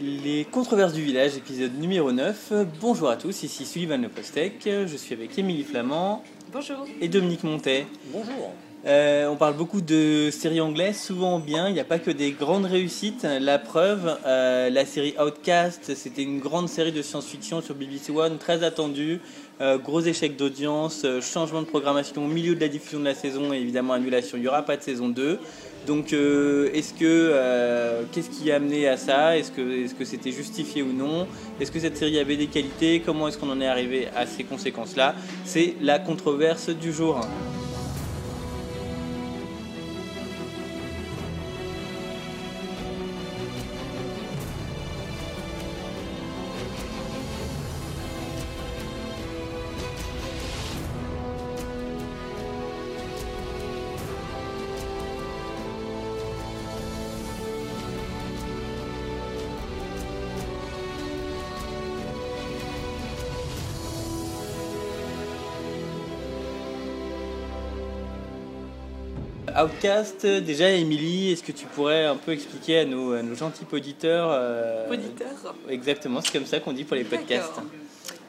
Les controverses du village, épisode numéro 9. Bonjour à tous, ici Sullivan Le Postec. Je suis avec Émilie Flamand Bonjour. et Dominique Montet. Bonjour. Euh, on parle beaucoup de séries anglaises, souvent bien. Il n'y a pas que des grandes réussites. La preuve, euh, la série Outcast, c'était une grande série de science-fiction sur BBC One, très attendue. Euh, gros échec d'audience, changement de programmation au milieu de la diffusion de la saison et évidemment annulation. Il n'y aura pas de saison 2. Donc, euh, est-ce que euh, qu'est-ce qui a amené à ça? Est-ce que est-ce que c'était justifié ou non? Est-ce que cette série avait des qualités? Comment est-ce qu'on en est arrivé à ces conséquences-là? C'est la controverse du jour. Outcast, déjà Émilie, est-ce que tu pourrais un peu expliquer à nos, à nos gentils auditeurs euh, Auditeur. Exactement, c'est comme ça qu'on dit pour les podcasts.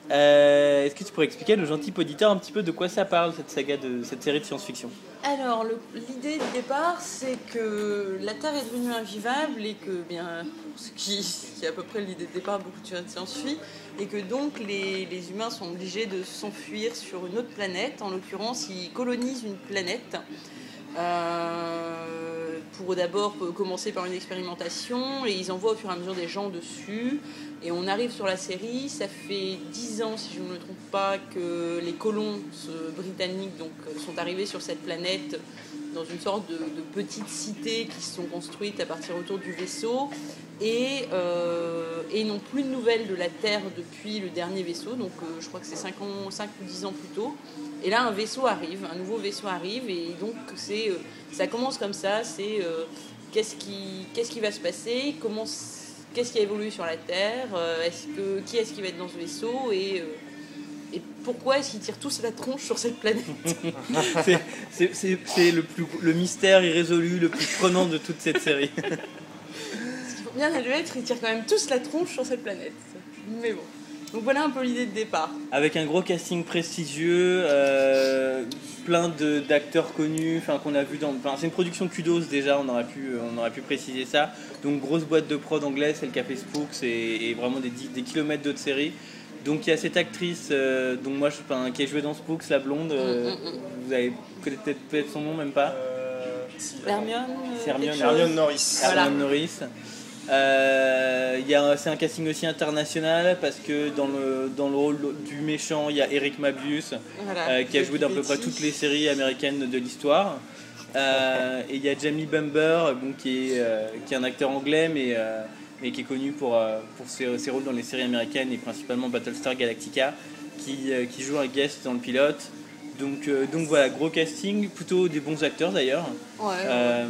Euh, est-ce que tu pourrais expliquer à nos gentils auditeurs un petit peu de quoi ça parle cette saga de cette série de science-fiction? Alors, l'idée du départ, c'est que la Terre est devenue invivable et que, bien, ce qui, qui est à peu près l'idée de départ, beaucoup de séries de science-fi, et que donc les, les humains sont obligés de s'enfuir sur une autre planète. En l'occurrence, ils colonisent une planète. Euh, pour d'abord commencer par une expérimentation et ils envoient au fur et à mesure des gens dessus. Et on arrive sur la série. Ça fait 10 ans si je ne me trompe pas que les colons ce- britanniques donc, euh, sont arrivés sur cette planète dans une sorte de, de petite cité qui se sont construites à partir autour du vaisseau et, euh, et n'ont plus de nouvelles de la Terre depuis le dernier vaisseau, donc euh, je crois que c'est 5, ans, 5 ou 10 ans plus tôt. Et là, un vaisseau arrive, un nouveau vaisseau arrive, et donc euh, ça commence comme ça, c'est qu'est-ce, qui, qu'est-ce qui va se passer, qu'est-ce qui a évolué sur la Terre, est-ce que, qui est-ce qui va être dans ce vaisseau, pourquoi est-ce qu'ils tirent tous la tronche sur cette planète? C'est- le, plus- le mystère irrésolu, le plus prenant de toute cette série. Parce qu'il faut bien admettre, ils tirent quand même tous la tronche sur cette planète. Mais bon. Donc voilà un peu l'idée de départ. Avec un gros casting prestigieux, euh, plein d'acteurs connus, enfin qu'on a vu dans. C'est une production kudos déjà, on aurait pu, on aurait pu préciser ça. Donc grosse boîte de prod anglaise, celle qui a fait Spooks et, et vraiment des kilomètres d'autres séries. Donc il y a cette actrice euh, dont moi je, enfin, qui a joué dans Spooks, la blonde. euh, Mm, mm, mm. Vous avez peut-être peut-être son nom même pas. Euh, si, Hermione C'est Hermione, quelque chose Hermione Norris. Voilà. Hermione Norris. Euh, il y a un- c'est un casting aussi international parce que dans le, dans le rôle du méchant, il y a Eric Mabius Voilà. euh, qui a joué dans à peu près toutes les séries américaines de l'histoire. Euh, et il y a Jamie Bumber bon, qui, est, euh, qui est un acteur anglais mais, euh, mais qui est connu pour, euh, pour ses, ses rôles dans les séries américaines et principalement Battlestar Galactica qui, euh, qui joue un guest dans le pilote. Donc, euh, donc voilà, gros casting, plutôt des bons acteurs d'ailleurs Ouais, ouais. euh,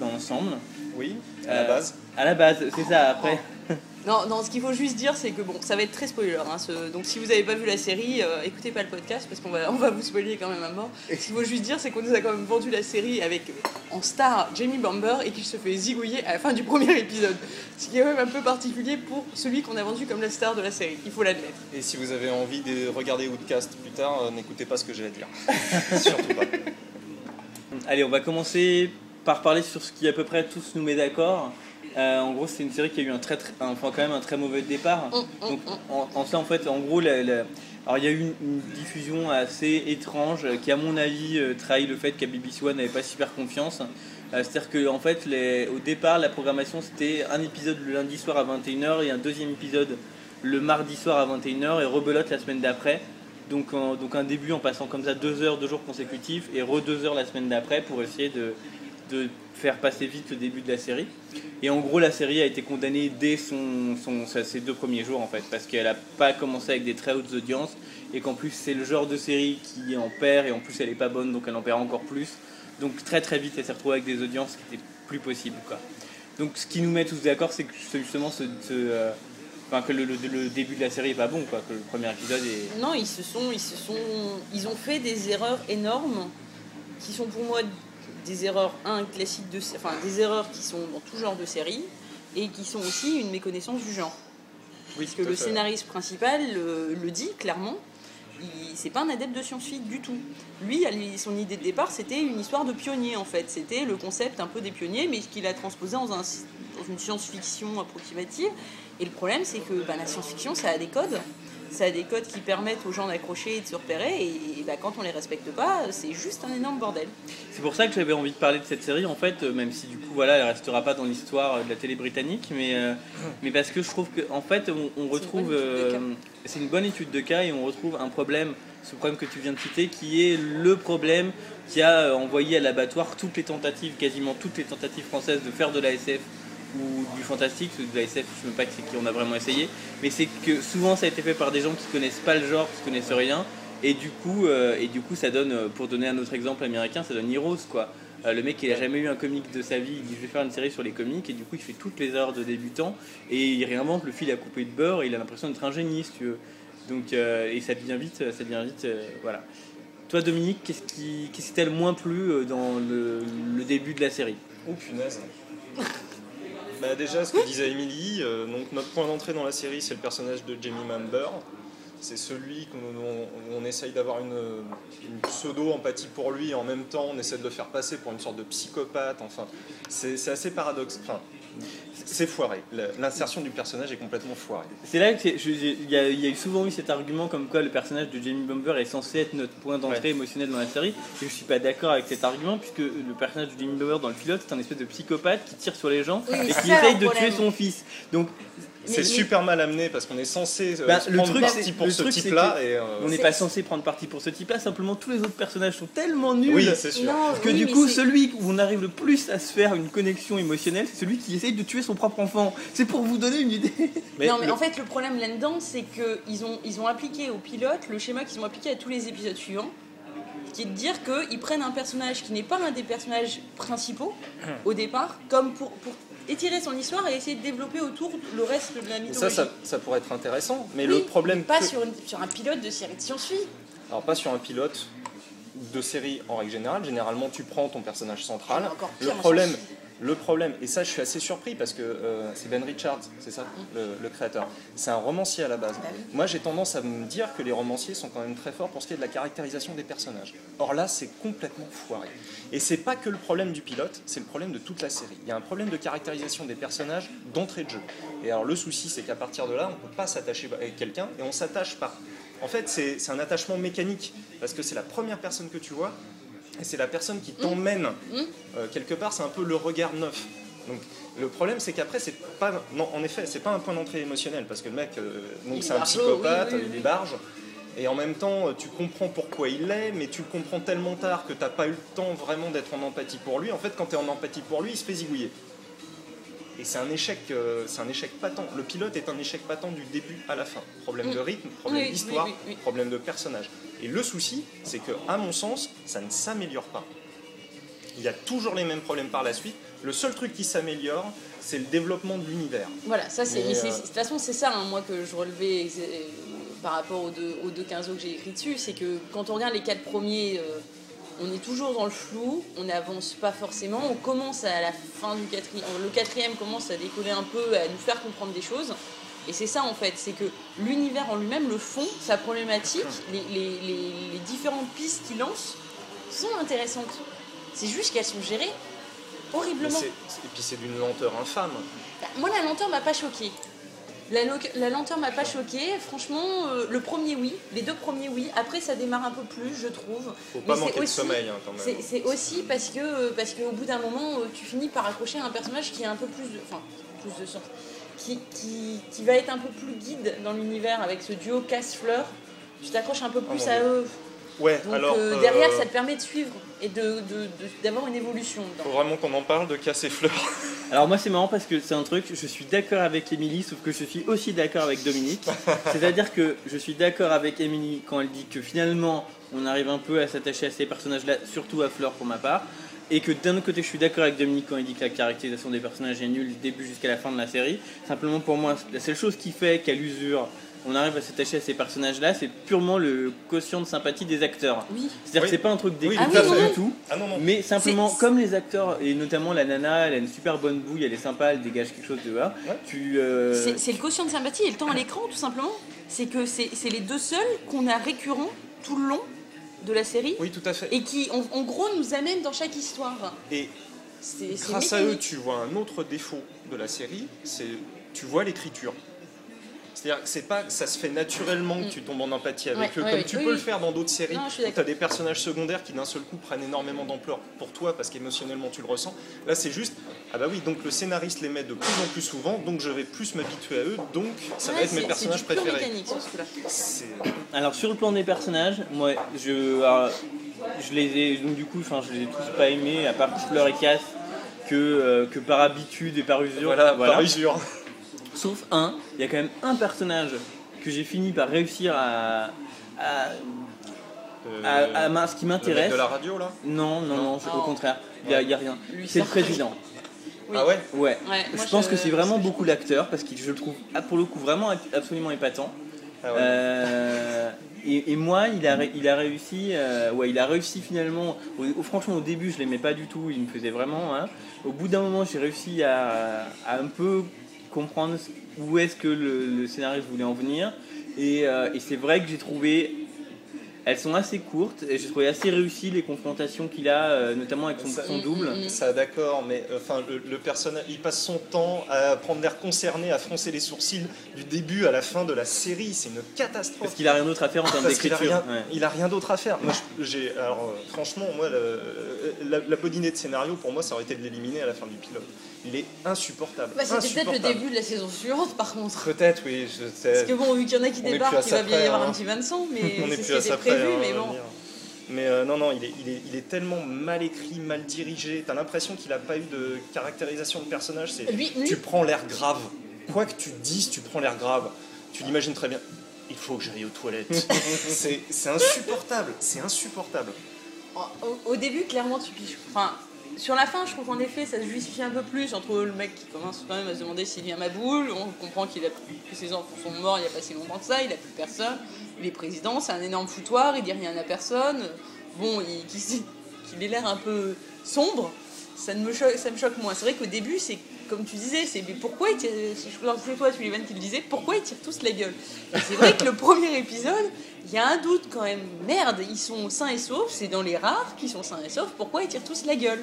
dans l'ensemble. Oui, à la base. À la base, c'est ça. Après, Non, non, ce qu'il faut juste dire, c'est que bon, ça va être très spoiler. hein, ce- Donc si vous n'avez pas vu la série, euh, écoutez pas le podcast parce qu'on va, on va vous spoiler quand même à mort. Ce qu'il faut juste dire, c'est qu'on nous a quand même vendu la série avec en star Jamie Bamber et qu'il se fait zigouiller à la fin du premier épisode. Ce qui est quand même un peu particulier pour celui qu'on a vendu comme la star de la série. Il faut l'admettre. Et si vous avez envie de regarder Outcast plus tard, euh, n'écoutez pas ce que j'ai à dire. Surtout pas. allez, on va commencer par parler sur ce qui à peu près tous nous met d'accord. Euh, en gros, c'est une série qui a eu un très, très- un- enfin, quand même un très mauvais départ. Donc, en, en ça, en fait, en gros, la- la- alors il y a eu une, une diffusion assez étrange euh, qui, à mon avis, euh, trahit le fait qu'à BBC One n'avait pas super confiance. Euh, C'est-à-dire que, en fait, les- au départ, la programmation c'était un épisode le lundi soir à 21h et un deuxième épisode le mardi soir à 21h et rebelote la semaine d'après. Donc, en- donc un début en passant comme ça deux heures, deux jours consécutifs et re deux heures la semaine d'après pour essayer de, de faire passer vite le début de la série. Et en gros, la série a été condamnée dès son, ses deux premiers jours en fait, parce qu'elle n'a pas commencé avec des très hautes audiences et qu'en plus c'est le genre de série qui en perd et en plus elle est pas bonne donc elle en perd encore plus. Donc très très vite elle s'est retrouvée avec des audiences qui étaient plus possibles quoi. Donc ce qui nous met tous d'accord c'est que justement ce, euh, que le début de la série est pas bon quoi, que le premier épisode est Non, ils se sont, ils se sont, ils ont fait des erreurs énormes qui sont pour moi des erreurs un classiques de, enfin des erreurs qui sont dans tout genre de série et qui sont aussi une méconnaissance du genre. Oui, Parce que le fait. scénariste principal le, le dit clairement, il- c'est pas un adepte de science-fiction du tout. Lui, son idée de départ, c'était une histoire de pionnier en fait. C'était le concept un peu des pionniers, mais qu'il a transposé dans, un- dans une science-fiction approximative. Et le problème, c'est que bah, la science-fiction, ça a des codes. Ça a des codes qui permettent aux gens d'accrocher et de se repérer. Et, bah, quand on les respecte pas, c'est juste un énorme bordel. C'est pour ça que j'avais envie de parler de cette série, en fait, euh, même si du coup, voilà, elle restera pas dans l'histoire euh, de la télé britannique, mais, euh, mais parce que je trouve que, en fait, on, on retrouve. C'est une bonne étude de cas et on retrouve un problème, ce problème que tu viens de citer, qui est le problème qui a envoyé à l'abattoir toutes les tentatives, quasiment toutes les tentatives françaises de faire de la SF ou du fantastique, que de la SF, je ne sais pas qui on a vraiment essayé, mais c'est que souvent ça a été fait par des gens qui connaissent pas le genre, qui connaissent rien, et du coup, euh, et du coup ça donne, euh, pour donner un autre exemple américain, ça donne Heroes quoi. Euh, le mec il a jamais eu un comic de sa vie, il dit je vais faire une série sur les comics, et du coup il fait toutes les erreurs de débutant, et il réinvente le fil à couper de beurre, et il a l'impression d'être un génie si tu veux. Donc, euh, et ça devient vite, ça devient vite, euh, voilà. Toi Dominique, qu'est-ce qui qu'est-ce qui t'a le moins plu dans le, le début de la série? Oh punaise. Bah déjà, ce que disait Emily, euh, donc notre point d'entrée dans la série, c'est le personnage de Jamie Member. C'est celui qu'on on, essaye d'avoir une, pseudo-empathie pour lui et en même temps on essaie de le faire passer pour une sorte de psychopathe. Enfin, c'est assez paradoxe. C'est foiré. L'insertion du personnage est complètement foirée. C'est là que c'est- je- j'ai- il y, a y souvent eu cet argument comme quoi le personnage de Jamie Bumber est censé être notre point d'entrée Ouais. émotionnel dans la série. Et je suis pas d'accord avec cet argument puisque le personnage de Jamie Bumber dans le pilote c'est un espèce de psychopathe qui tire sur les gens Oui, et qui essaye de problème. tuer son fils. Donc C'est super mal amené parce qu'on est censé euh, Bah, se le prendre truc, parti pour le ce type-là. euh, on n'est pas censé prendre parti pour ce type-là. Simplement tous les autres personnages sont tellement nuls. Oui, c'est sûr. Non, que oui, du coup, celui où on arrive le plus à se faire une connexion émotionnelle, c'est celui qui essaye de tuer son propre enfant. C'est pour vous donner une idée. Mais non, mais le- en fait, le problème là-dedans, c'est qu'ils ont, ils ont appliqué au pilote le schéma qu'ils ont appliqué à tous les épisodes suivants, qui est de dire qu'ils prennent un personnage qui n'est pas un des personnages principaux au départ, comme pour, pour étirer son histoire et essayer de développer autour le reste de la mythologie. ça, ça, ça pourrait être intéressant, mais Oui, le problème. mais pas que- sur, une- sur un pilote de série de science-fiction. Alors pas sur un pilote de série en règle générale. Généralement, tu prends ton personnage central. Le problème. Le problème, et ça, je suis assez surpris parce que euh, c'est Ben Richards, c'est ça, le, le créateur. C'est un romancier à la base. Bah. Moi, j'ai tendance à me dire que les romanciers sont quand même très forts pour ce qui est de la caractérisation des personnages. Or là, c'est complètement foiré. Et c'est pas que le problème du pilote, c'est le problème de toute la série. Il y a un problème de caractérisation des personnages d'entrée de jeu. Et alors le souci, c'est qu'à partir de là, on ne peut pas s'attacher avec quelqu'un et on s'attache pas. En fait, c'est un attachement mécanique parce que c'est la première personne que tu vois et c'est la personne qui t'emmène euh, quelque part. C'est un peu le regard neuf. Donc le problème, c'est qu'après, c'est pas. Non, en effet, c'est pas un point d'entrée émotionnel parce que le mec, euh, donc c'est est un psychopathe, oui, oui, il est barge. Et en même temps, tu comprends pourquoi il l'est, mais tu le comprends tellement tard que t'as pas eu le temps vraiment d'être en empathie pour lui. En fait, quand tu es en empathie pour lui, il se fait zigouiller. Et c'est un échec, euh, c'est un échec patent. Le pilote est un échec patent du début à la fin. Problème de rythme, problème Oui, d'histoire, oui, oui, oui. problème de personnage. Et le souci, c'est que, à mon sens, ça ne s'améliore pas. Il y a toujours les mêmes problèmes par la suite. Le seul truc qui s'améliore, c'est le développement de l'univers. Voilà, ça c'est. Euh, De toute façon, c'est ça, hein, moi, que je relevais euh, par rapport aux deux, aux deux 15 que j'ai écrit dessus, c'est que quand on regarde les quatre premiers, euh, on est toujours dans le flou, on n'avance pas forcément, on commence à la fin du quatrième, le quatrième commence à décoller un peu, à nous faire comprendre des choses. Et c'est ça en fait, c'est que l'univers en lui-même, le fond, sa problématique, les, les- les- les différentes pistes qu'il lance sont intéressantes. C'est juste qu'elles sont gérées horriblement. Et puis c'est d'une lenteur infâme. Bah, Moi, la lenteur m'a pas choqué. La, lenteur m'a pas choqué. Franchement, euh, le premier oui, les deux premiers oui. Après, ça démarre un peu plus, je trouve. Faut Mais pas c'est manquer de sommeil hein, quand même. C'est aussi parce que euh, parce qu'au bout d'un moment, euh, tu finis par accrocher à un personnage qui a un peu plus de, enfin, plus de sens, qui, qui, qui va être un peu plus guide dans l'univers avec ce duo casse-fleur. Tu t'accroches un peu plus mon à eux. Ouais, Donc alors euh, derrière, ça te permet de suivre et de- de- de- d'avoir une évolution. dedans. faut vraiment qu'on en parle de casser fleurs. Alors moi c'est marrant parce que c'est un truc, je suis d'accord avec Émilie, sauf que je suis aussi d'accord avec Dominique. C'est-à-dire que je suis d'accord avec Émilie quand elle dit que finalement on arrive un peu à s'attacher à ces personnages-là, surtout à Fleur pour ma part. Et que d'un autre côté je suis d'accord avec Dominique quand il dit que la caractérisation des personnages est nulle du début jusqu'à la fin de la série. Simplement pour moi, la seule chose qui fait qu'elle usure on arrive à s'attacher à ces personnages-là, c'est purement le quotient de sympathie des acteurs. Oui. C'est-à-dire Oui. que c'est pas un truc décrit du tout. Ah non, non. Mais simplement, comme les acteurs, et notamment la nana, elle a une super bonne bouille, elle est sympa, elle dégage quelque chose de là. Ouais. Tu, euh, C'est le quotient de sympathie et le temps à l'écran, tout simplement. C'est que c'est c'est les deux seuls qu'on a récurrents tout le long de la série Oui, tout à fait. et qui, en, en gros, nous amènent dans chaque histoire. Et grâce à eux, tu vois un autre défaut de la série, c'est tu vois l'écriture. C'est-à-dire que c'est pas que ça se fait naturellement que tu tombes en empathie avec Ouais, eux, ouais, comme tu Oui, peux le faire dans d'autres séries Non, où tu as des personnages secondaires qui d'un seul coup prennent énormément d'ampleur pour toi parce qu'émotionnellement tu le ressens. Là, c'est juste, ah bah oui, donc le scénariste les met de plus en plus souvent, donc je vais plus m'habituer à eux, donc ça va être mes personnages du préférés. mécanique sur ce Alors sur le plan des personnages, moi je, alors, je les ai donc du coup, enfin je les ai tous pas aimés à part Fleur et Cass que, euh, que par habitude et par usure. Voilà, par usure. Sauf un, il y a quand même un personnage que j'ai fini par réussir à, à, Euh, à- ce qui m'intéresse. de la radio là? Non, non, non, c'est- au Non. contraire, il n'y a, il y a rien. C'est le président. Oui. Ah ouais? Ouais. Ouais, je moi, pense je- que c'est vraiment beaucoup l'acteur parce que je le trouve ah, pour le coup vraiment absolument épatant. Ah ouais. Euh, et, et moi, il a, il a réussi, euh, ouais, il a réussi finalement. au- au- franchement, au début, je l'aimais pas du tout. Il me faisait vraiment. hein. Au bout d'un moment, j'ai réussi à, à un peu comprendre où est-ce que le, le scénariste voulait en venir. Et, euh, et c'est vrai que j'ai trouvé. Elles sont assez courtes et j'ai trouvé assez réussi les confrontations qu'il a, euh, notamment avec son, Ça- son double. Ça, d'accord, mais euh, enfin, le, le personnage, il passe son temps à prendre l'air concerné, à froncer les sourcils du début à la fin de la série. C'est une catastrophe. Parce qu'il a rien d'autre à faire en termes a d'écriture. rien, ouais. il a rien d'autre à faire. Moi, j'ai, alors, franchement, moi, le- la, la bodinée de scénario, pour moi, ça aurait été de l'éliminer à la fin du pilote. Il est insupportable. Bah, C'était peut-être le début de la saison suivante, par contre. Peut-être, oui. Je sais. Parce que bon, vu qu'il y en a qui débarquent, il va bien y avoir hein. un petit Vincent, mais c'est plus ce qui était prévu, hein, mais bon. Mais euh, non, non, il est, il, est, il est tellement mal écrit, mal dirigé. T'as l'impression qu'il n'a pas eu de caractérisation de personnage. C'est Lui, lui- tu prends l'air grave. Quoi que tu dises, tu prends l'air grave. Tu l'imagines très bien. Il faut que j'aille aux toilettes. c'est insupportable. C'est insupportable. Au, au début, clairement, tu. Enfin, sur la fin, je trouve qu'en effet, ça se justifie un peu plus entre le mec qui commence quand même à se demander s'il vient ma boule. On comprend qu'il a que ses enfants sont morts il n'y a pas si longtemps que ça, il a plus personne. Il est président, c'est un énorme foutoir, il dit rien à personne. Bon, il, qu'il qu'il ait l'air un peu sombre, ça, ne ça me choque moins. C'est vrai qu'au début, c'est comme tu disais, c'est mais pourquoi ils tirent, que c'est toi, Sullivan, qui le disait, pourquoi ils tirent tous la gueule? Et c'est vrai que le premier épisode, il y a un doute quand même. Merde, ils sont sains et saufs, c'est dans les rares qui sont sains et saufs, pourquoi ils tirent tous la gueule?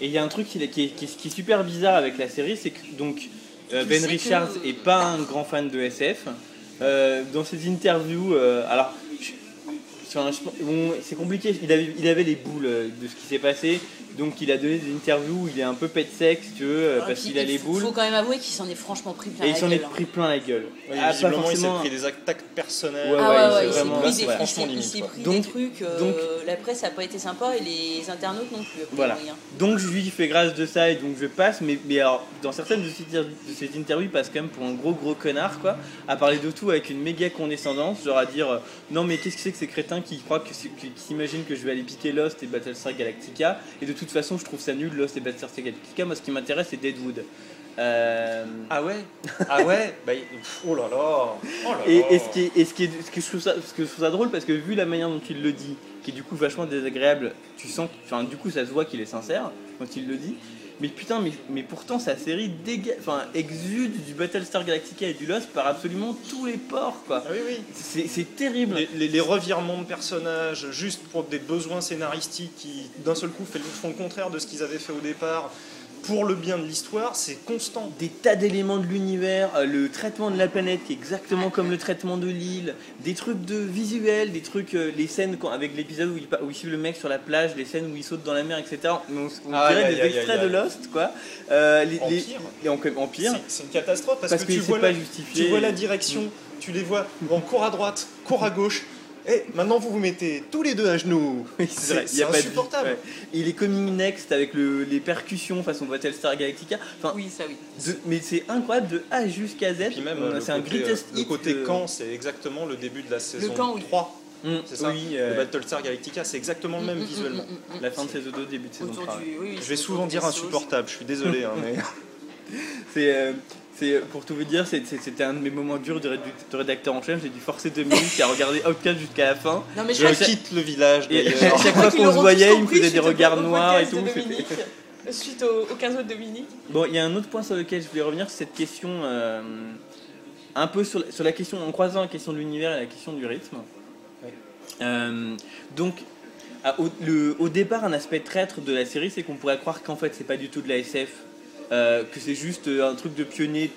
Et il y a un truc qui, qui est, qui est- qui est super bizarre avec la série, c'est que donc euh, Ben que- Richards est pas un grand fan de SF. Euh, dans ses interviews, euh, alors enfin, bon, c'est compliqué. Il avait, il avait les boules de ce qui s'est passé, donc il a donné des interviews où il est un peu pet sec, si tu veux, euh, Ah, parce qu'il a les il faut- boules. quand même avouer qu'il s'en est franchement pris plein Et il la s'en est gueule, hein. pris plein la gueule. Oui, Ah, pas visiblement, il s'est forcément- pris des attaques personnelles. Ouais, Ah ouais, ouais, ouais, il s'est vraiment- pris des- il franchement il limite, pris Donc- des trucs, euh, donc- la presse n'a pas été sympa et les internautes non plus. Voilà. hein. Donc je lui fais grâce de ça et donc je passe, mais, mais alors dans certaines de ces, de ces interviews, il passe quand même pour un gros gros connard quoi, à parler de tout avec une méga condescendance, genre à dire euh, non mais qu'est-ce que c'est que ces crétins qui croient que qui s'imaginent que je vais aller piquer Lost et Battlestar Galactica? Et de toute façon je trouve ça nul Lost et Battlestar Galactica, moi ce qui m'intéresse c'est Deadwood. Euh, Ah ouais Ah ouais bah, Oh là là Oh là Et, là. et ce qui est, et ce qui est- ce que je trouve ça, ce que je trouve ça drôle parce que vu la manière dont il le dit, qui est du coup vachement désagréable, tu sens, enfin du coup ça se voit qu'il est sincère quand il le dit. Mais putain, mais, mais pourtant sa série déga... enfin, exude du Battlestar Galactica et du Lost par absolument tous les ports quoi. Ah oui, oui. C'est terrible. Les, les- les revirements de personnages, juste pour des besoins scénaristiques qui, d'un seul coup, font le contraire de ce qu'ils avaient fait au départ, pour le bien de l'histoire, c'est constant. Des tas d'éléments de l'univers, euh, le traitement de la planète qui est exactement comme le traitement de l'île, des trucs de visuels, des trucs, euh, les scènes quand- avec l'épisode où il, où il suit le mec sur la plage, les scènes où il saute dans la mer, etc. On, dirait des extraits de. Lost, quoi. Euh, les, En les- pire. Et en, en pire. C'est- une catastrophe parce, Parce que, que tu vois, pas la, justifié. tu vois la direction, tu les vois, bon, cours à droite, cours à gauche, et maintenant vous vous mettez tous les deux à genoux. Oui, c'est pas de insupportable. Ouais. Et il est coming next avec le- les percussions façon Battlestar Galactica. Enfin, Oui, ça oui. de- mais c'est incroyable de A jusqu'à Z. Puis même le c'est un greatest euh, le côté de- camp, c'est exactement le début de la saison camp, oui. 3. Mm, C'est ça Oui, Le euh, Battlestar Galactica, c'est exactement le même Mm, mm, visuellement. la fin de saison 2, début de saison Autour 3. du- oui, oui, Je vais souvent dire insupportable, je suis désolé. hein, mais... C'est euh, C'est pour tout vous dire, c'était un de mes moments durs de, rédacteur en chef. J'ai dû forcer Dominique à regarder Outcast jusqu'à la fin. Non, mais je quitte le village Et chaque fois qu'on se voyait, il me faisait des regards noirs et tout. Suite au, au 15 autres de Dominique. Bon, il y a un autre point sur lequel je voulais revenir, c'est cette question, euh, un peu sur, la- sur la question, en croisant la question de l'univers et la question du rythme. Euh, donc, à- au, le- au départ, un aspect traître de la série, c'est qu'on pourrait croire qu'en fait, c'est pas du tout de la SF, euh, que c'est juste euh, un truc de pionnier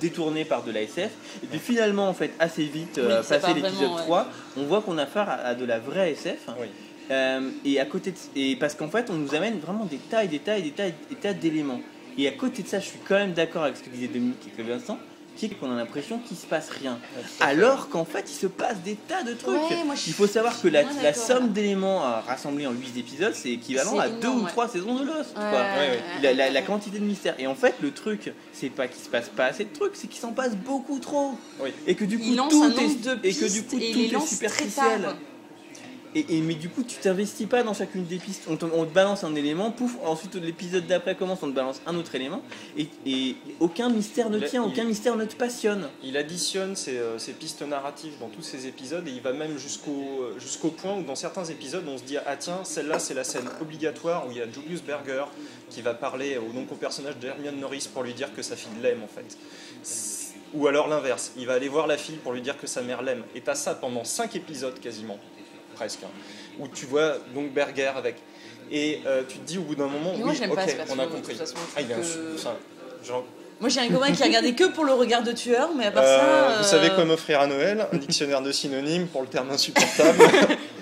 détourné par de la SF. Et puis finalement, en fait, assez vite, euh, Oui, passé l'épisode vraiment, ouais. 3, on voit qu'on a affaire à, à de la vraie SF. Oui. Euh, et à côté de, et parce qu'en fait, on nous amène vraiment des tas et des tas et des tas et des tas d'éléments. Et à côté de ça, je suis quand même d'accord avec ce que disait Dominique et Vincent, qui est qu'on a l'impression qu'il se passe rien. Alors qu'en fait, il se passe des tas de trucs. Ouais, moi, je il faut savoir que la, somme d'éléments à rassembler en 8 épisodes, c'est équivalent C'est à 2 énorme, ou ouais. 3 saisons de Lost. quoi. ouais, ouais. La, la- la quantité de mystères. Et en fait, le truc, c'est pas qu'il se passe pas assez de trucs, c'est qu'il s'en passe beaucoup trop. Oui. Et que du coup, Il lance tout est, nombre de et que du pistes coup, et il tout les est lance très superficiel. tard. Et, et- mais du coup, tu t'investis pas dans chacune des pistes. On te, on te balance un élément, pouf, ensuite l'épisode d'après commence, on te balance un autre élément. Et, et aucun mystère ne tient, il- aucun mystère ne te passionne. Il additionne ses, euh, pistes narratives dans tous ses épisodes et il va même jusqu'au euh, jusqu'au point où dans certains épisodes on se dit ah tiens celle-là c'est la scène obligatoire où il y a Julius Berger qui va parler au, donc au personnage d'Hermione Norris pour lui dire que sa fille l'aime en fait. Ou alors l'inverse, il va aller voir la fille pour lui dire que sa mère l'aime. Et t'as ça pendant 5 épisodes quasiment, presque, hein, où tu vois donc Berger avec. Et euh, tu te dis au bout d'un moment, moi, oui, pas ok, perso, on a compris. façon, Ah, il un- genre, Moi j'ai un copain qui regardait que pour le regard de tueur, mais à part Euh, ça. Vous savez euh, quoi m'offrir à Noël Un dictionnaire de synonymes pour le terme insupportable.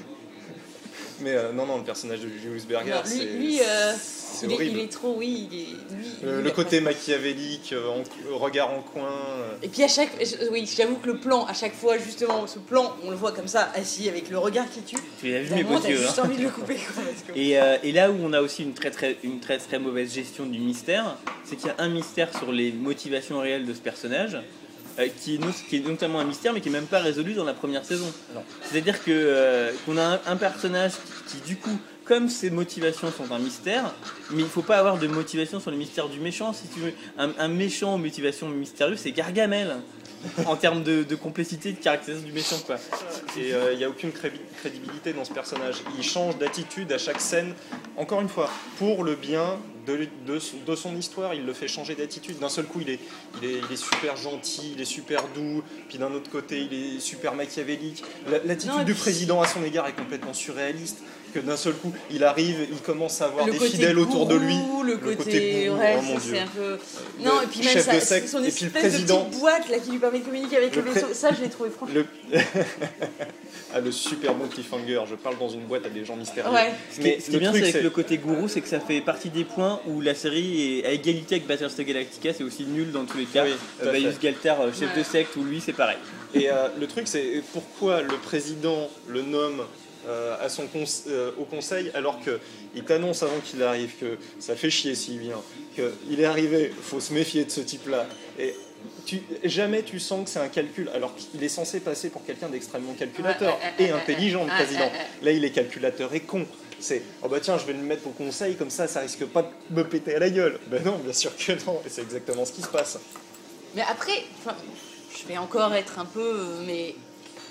Mais euh, non, non, le personnage de Julius Berger, lui, c'est lui, euh, c'est il, est, horrible. il est trop, oui, il est. Lui, Le, lui, le après. côté machiavélique, euh, en- euh, regard en coin. euh, Et puis à chaque, oui, j'avoue que le plan, à chaque fois justement, ce plan, on le voit comme ça, assis avec le regard qui tue. Tu l'as vu mes beaux yeux. juste hein. envie de le couper. Quoi, que- Et, euh, et là où on a aussi une très très, une très très mauvaise gestion du mystère, c'est qu'il y a un mystère sur les motivations réelles de ce personnage, euh, qui, est not- qui est notamment un mystère, mais qui est même pas résolu dans la première saison. C'est-à-dire que euh, qu'on a un, un personnage qui, qui, du coup, comme ses motivations sont un mystère, mais il faut pas avoir de motivation sur le mystère du méchant. Si tu veux, un, un méchant aux motivations mystérieuses, c'est Gargamel. en termes de, de complexité de caractérisation du méchant, quoi. Et euh, il n'y a aucune crédi- crédibilité dans ce personnage. Il change d'attitude à chaque scène. Encore une fois, pour le bien de, de, de son histoire, il le fait changer d'attitude. D'un seul coup, il est, il, est, il est super gentil, il est super doux. Puis d'un autre côté, il est super machiavélique. La- L'attitude du président à son égard est complètement surréaliste. Que d'un seul coup, il arrive, il commence à avoir le des fidèles autour de lui. gourou, Le côté, côté gourou, ouais, oh mon Dieu. un peu. Le Non, et puis même ça, secte, son et puis le espèce président. de petite boîte là qui lui permet de communiquer avec Le le, pré- vaisseau. Ça, je l'ai trouvé franchement. Le... ah, le super bon cliffhanger, je parle dans une boîte à des gens mystérieux. Ouais. Ce qui est, ce qui est bien, c'est truc, avec le côté gourou, c'est que ça fait partie des points où la série est à égalité avec Battlestar Galactica, c'est aussi nul dans tous les cas. Oui, Euh, Bayus. Galter, euh, chef Ouais. de secte, ou lui, c'est pareil. Et euh, le truc, c'est pourquoi le président le nomme euh, à son euh, au conseil alors qu'il t'annonce avant qu'il arrive que ça fait chier s'il vient, qu'il est arrivé, faut se méfier de ce type-là. Et tu, jamais tu sens que c'est un calcul, alors qu'il est censé passer pour quelqu'un d'extrêmement calculateur et intelligent, le président. Là, il est calculateur et con. C'est oh bah tiens, je vais le mettre au conseil, comme ça, ça risque pas de me péter à la gueule. Ben non, bien sûr que non, et c'est exactement ce qui se passe. Mais après, je vais encore être un peu. euh, Mais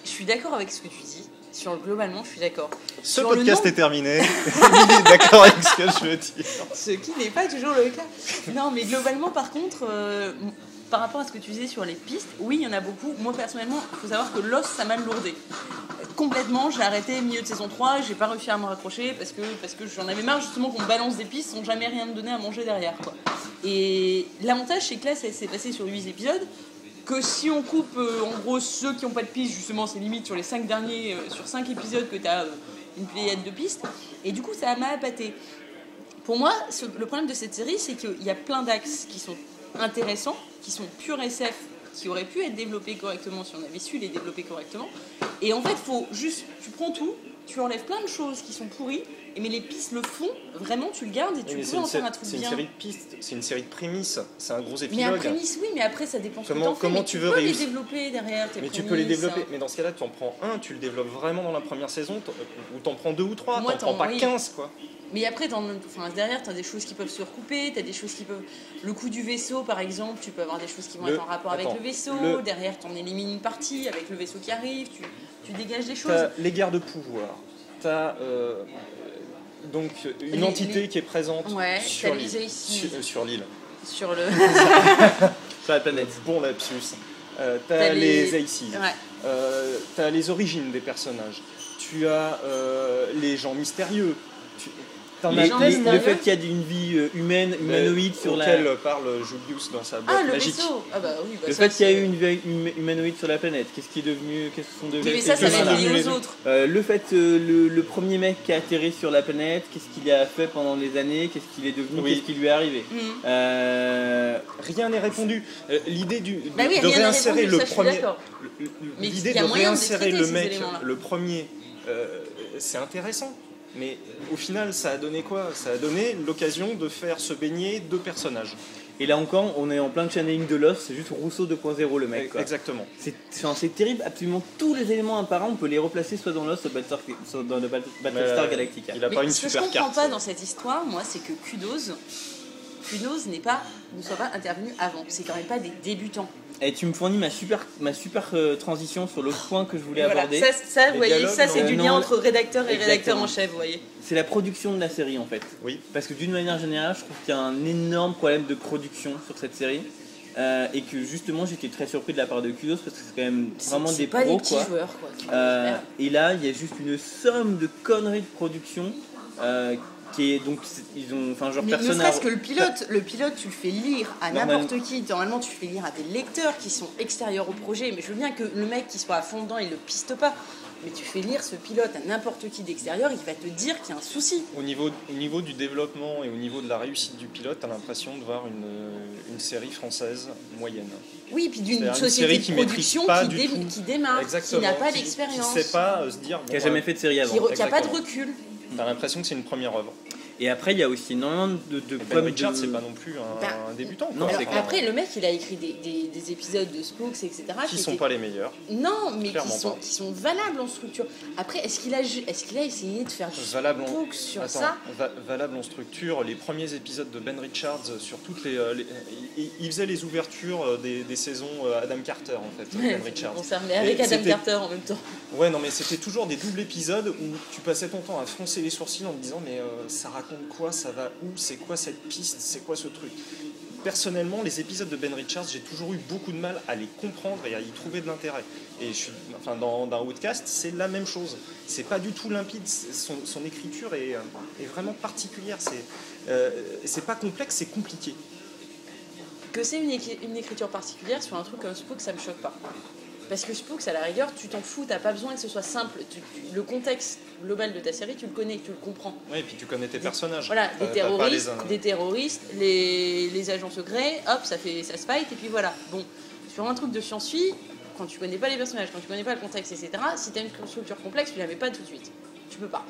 je suis d'accord avec ce que tu dis. Sur le globalement, je suis d'accord. Ce Sur podcast nombre- est terminé. Émilie est d'accord avec ce que je veux dire. Ce qui n'est pas toujours le cas. Non, mais globalement, par contre, euh, par rapport à ce que tu disais sur les pistes, oui, il y en a beaucoup. Moi, personnellement, il faut savoir que Lost, ça m'a lourdé. Euh, Complètement, j'ai arrêté milieu de saison 3, j'ai pas réussi à me raccrocher parce que, parce que j'en avais marre justement qu'on balance des pistes sans jamais rien me donner à manger derrière. Quoi. Et l'avantage, c'est que là, ça s'est passé sur 8 épisodes. Que si on coupe euh, en gros ceux qui n'ont pas de pistes, justement, c'est limite sur les 5 derniers, euh, sur 5 épisodes que tu as une pléiade de pistes. Et du coup, ça m'a appâté. Pour moi, le problème de cette série, c'est qu'il y a plein d'axes qui sont intéressants, qui sont pur SF, qui auraient pu être développés correctement si on avait su les développer correctement. Et en fait, faut juste, tu prends tout, tu enlèves plein de choses qui sont pourries, et mais les pistes le font, vraiment, tu le gardes et tu Oui, mais peux en faire un truc c'est une bien. série de pistes, c'est une série de prémices, c'est un gros Mais épilogue. un prémisse, oui, mais après, ça dépend que Comment- t'en fais. comment mais tu tu veux peux les développer derrière tes mais tu peux les développer. hein. Mais dans ce cas-là, tu en prends un, tu le développes vraiment dans la première saison, ou t'en prends deux ou trois, t'en prends pas oui. 15 quoi. Mais après, enfin, derrière, tu as des choses qui peuvent se recouper, tu as des choses qui peuvent. Le coup du vaisseau, par exemple, tu peux avoir des choses qui vont Le- être en rapport avec le vaisseau. le- Derrière, tu en élimines une partie avec le vaisseau qui arrive, tu, tu dégages des choses. Les guerres de pouvoir. T'as euh, donc une Les- entité les- qui est présente Ouais, sur t'as l'île. les Aces. Sur, euh, sur l'île. Sur le. Sur la planète. Bon lapsus. Euh, t'as les, les- Aces. Ouais. Euh, t'as les origines des personnages. Tu as euh, les gens mystérieux. Tu, Les- as gens les- tellement le fait qu'il y a une vie euh, humaine, humanoïde sur la. auquel parle Julius dans sa boîte Ah, le magique. vaisseau Ah, bah oui, bah Le ça, fait qu'il y a c'est- eu une vie hum- humanoïde sur la planète, qu'est-ce qui est devenu, qu'est-ce que sont devenus mais ça, ça va lié aux les autres. Euh, le fait, euh, le, le premier mec qui a atterri sur la planète, qu'est-ce qu'il a fait pendant les années, qu'est-ce qu'il est devenu, Oui. qu'est-ce qui lui est arrivé. Euh, Rien n'est répondu. Euh, L'idée du, de, Bah oui, de réinsérer répondu, le ça, premier, le- le- l'idée de réinsérer le mec, le premier, euh, c'est intéressant. Mais au final, ça a donné quoi? Ça a donné l'occasion de faire se baigner deux personnages. et là encore, on est en plein channeling de Lost, c'est juste Rousseau 2.0 le mec. quoi. Exactement. C'est terrible, absolument tous les éléments apparents, on peut les replacer soit dans Lost, soit dans le Bat- Battlestar Mais, Galactica. Il a Mais pas une ce que je super comprends carte. pas dans cette histoire, moi, c'est que Kudos, Kudos n'est pas, ne soit pas intervenu avant. C'est quand même pas des débutants. Et tu me fournis ma super, ma super euh, transition sur l'autre point que je voulais Voilà, aborder. ça, ça, vous voyez, dialogues, ça c'est non. du Euh, lien non, entre rédacteur et rédacteur en chef, vous voyez. C'est la production de la série en fait. Oui. Parce que d'une manière générale, je trouve qu'il y a un énorme problème de production sur cette série. Euh, et que justement, j'étais très surpris de la part de Kudos parce que c'est quand même vraiment des pas pros des petits quoi. joueurs, quoi. Euh, et là, il y a juste une somme de conneries de production euh, qui est donc ils ont enfin genre Mais ne personne a- serait-ce que le pilote, le pilote, tu le fais lire à n'importe qui. Normalement, tu le fais lire à des lecteurs qui sont extérieurs au projet. Mais je veux bien que le mec qui soit à fond dedans, il le piste pas. Mais tu fais lire ce pilote à n'importe qui d'extérieur, il va te dire qu'il y a un souci. Au niveau, au niveau du développement et au niveau de la réussite du pilote, tu as l'impression de voir une, une série française moyenne. Oui, puis d'une société de qui maîtrise production pas qui, du dé- tout. qui démarre, qui n'a pas Qui- l'expérience, Qui ne sait pas euh, se dire. qui a bon, jamais fait de série avant. qui n'a pas de recul. T'as l'impression que c'est une première œuvre. Et après, il y a aussi énormément de, Ben problèmes Richard, de- c'est pas non plus un, Bah, un débutant. non, quoi. c'est Alors, après, le mec, il a écrit des, des- des épisodes de Spooks, etc. qui sont pas les meilleurs. Non, mais qui sont, pas. qui sont valables en structure. Après, est-ce qu'il a, qu'il essayé de faire du Valable en, Spooks sur Attends, ça va- valable en structure. Les premiers épisodes de Ben Richards sur toutes les, euh, les- il, il faisait les ouvertures euh, des, des saisons euh, Adam Carter en fait. Ben Richards. Bon, ça, mais avec Et Adam Carter en même temps. Ouais, non, mais c'était toujours des doubles épisodes où tu passais ton temps à froncer les sourcils en te disant mais euh, ça raconte quoi, ça va où, c'est quoi cette piste, c'est quoi ce truc. Personnellement, les épisodes de Ben Richards, j'ai toujours eu beaucoup de mal à les comprendre et à y trouver de l'intérêt. Et je suis, enfin, dans, dans Outcast, c'est la même chose. C'est pas du tout limpide. Son, écriture est, euh, est vraiment particulière. C'est euh, pas complexe, c'est compliqué. Que c'est une, une écriture particulière sur un truc comme Spooks, ça me choque pas. Parce que Spooks, à la rigueur, tu t'en fous, t'as pas besoin que ce soit simple. Tu- tu- le contexte global de ta série, tu le connais, tu le comprends. Ouais, et puis tu connais tes personnages. Voilà, des terroristes, des terroristes, les, les agents secrets, hop, ça fait ça se fight, et puis voilà. Bon, sur un truc de science-fi, quand tu connais pas les personnages, quand tu connais pas le contexte, etc., si t'as une structure complexe, tu la mets pas tout de suite. Tu peux pas.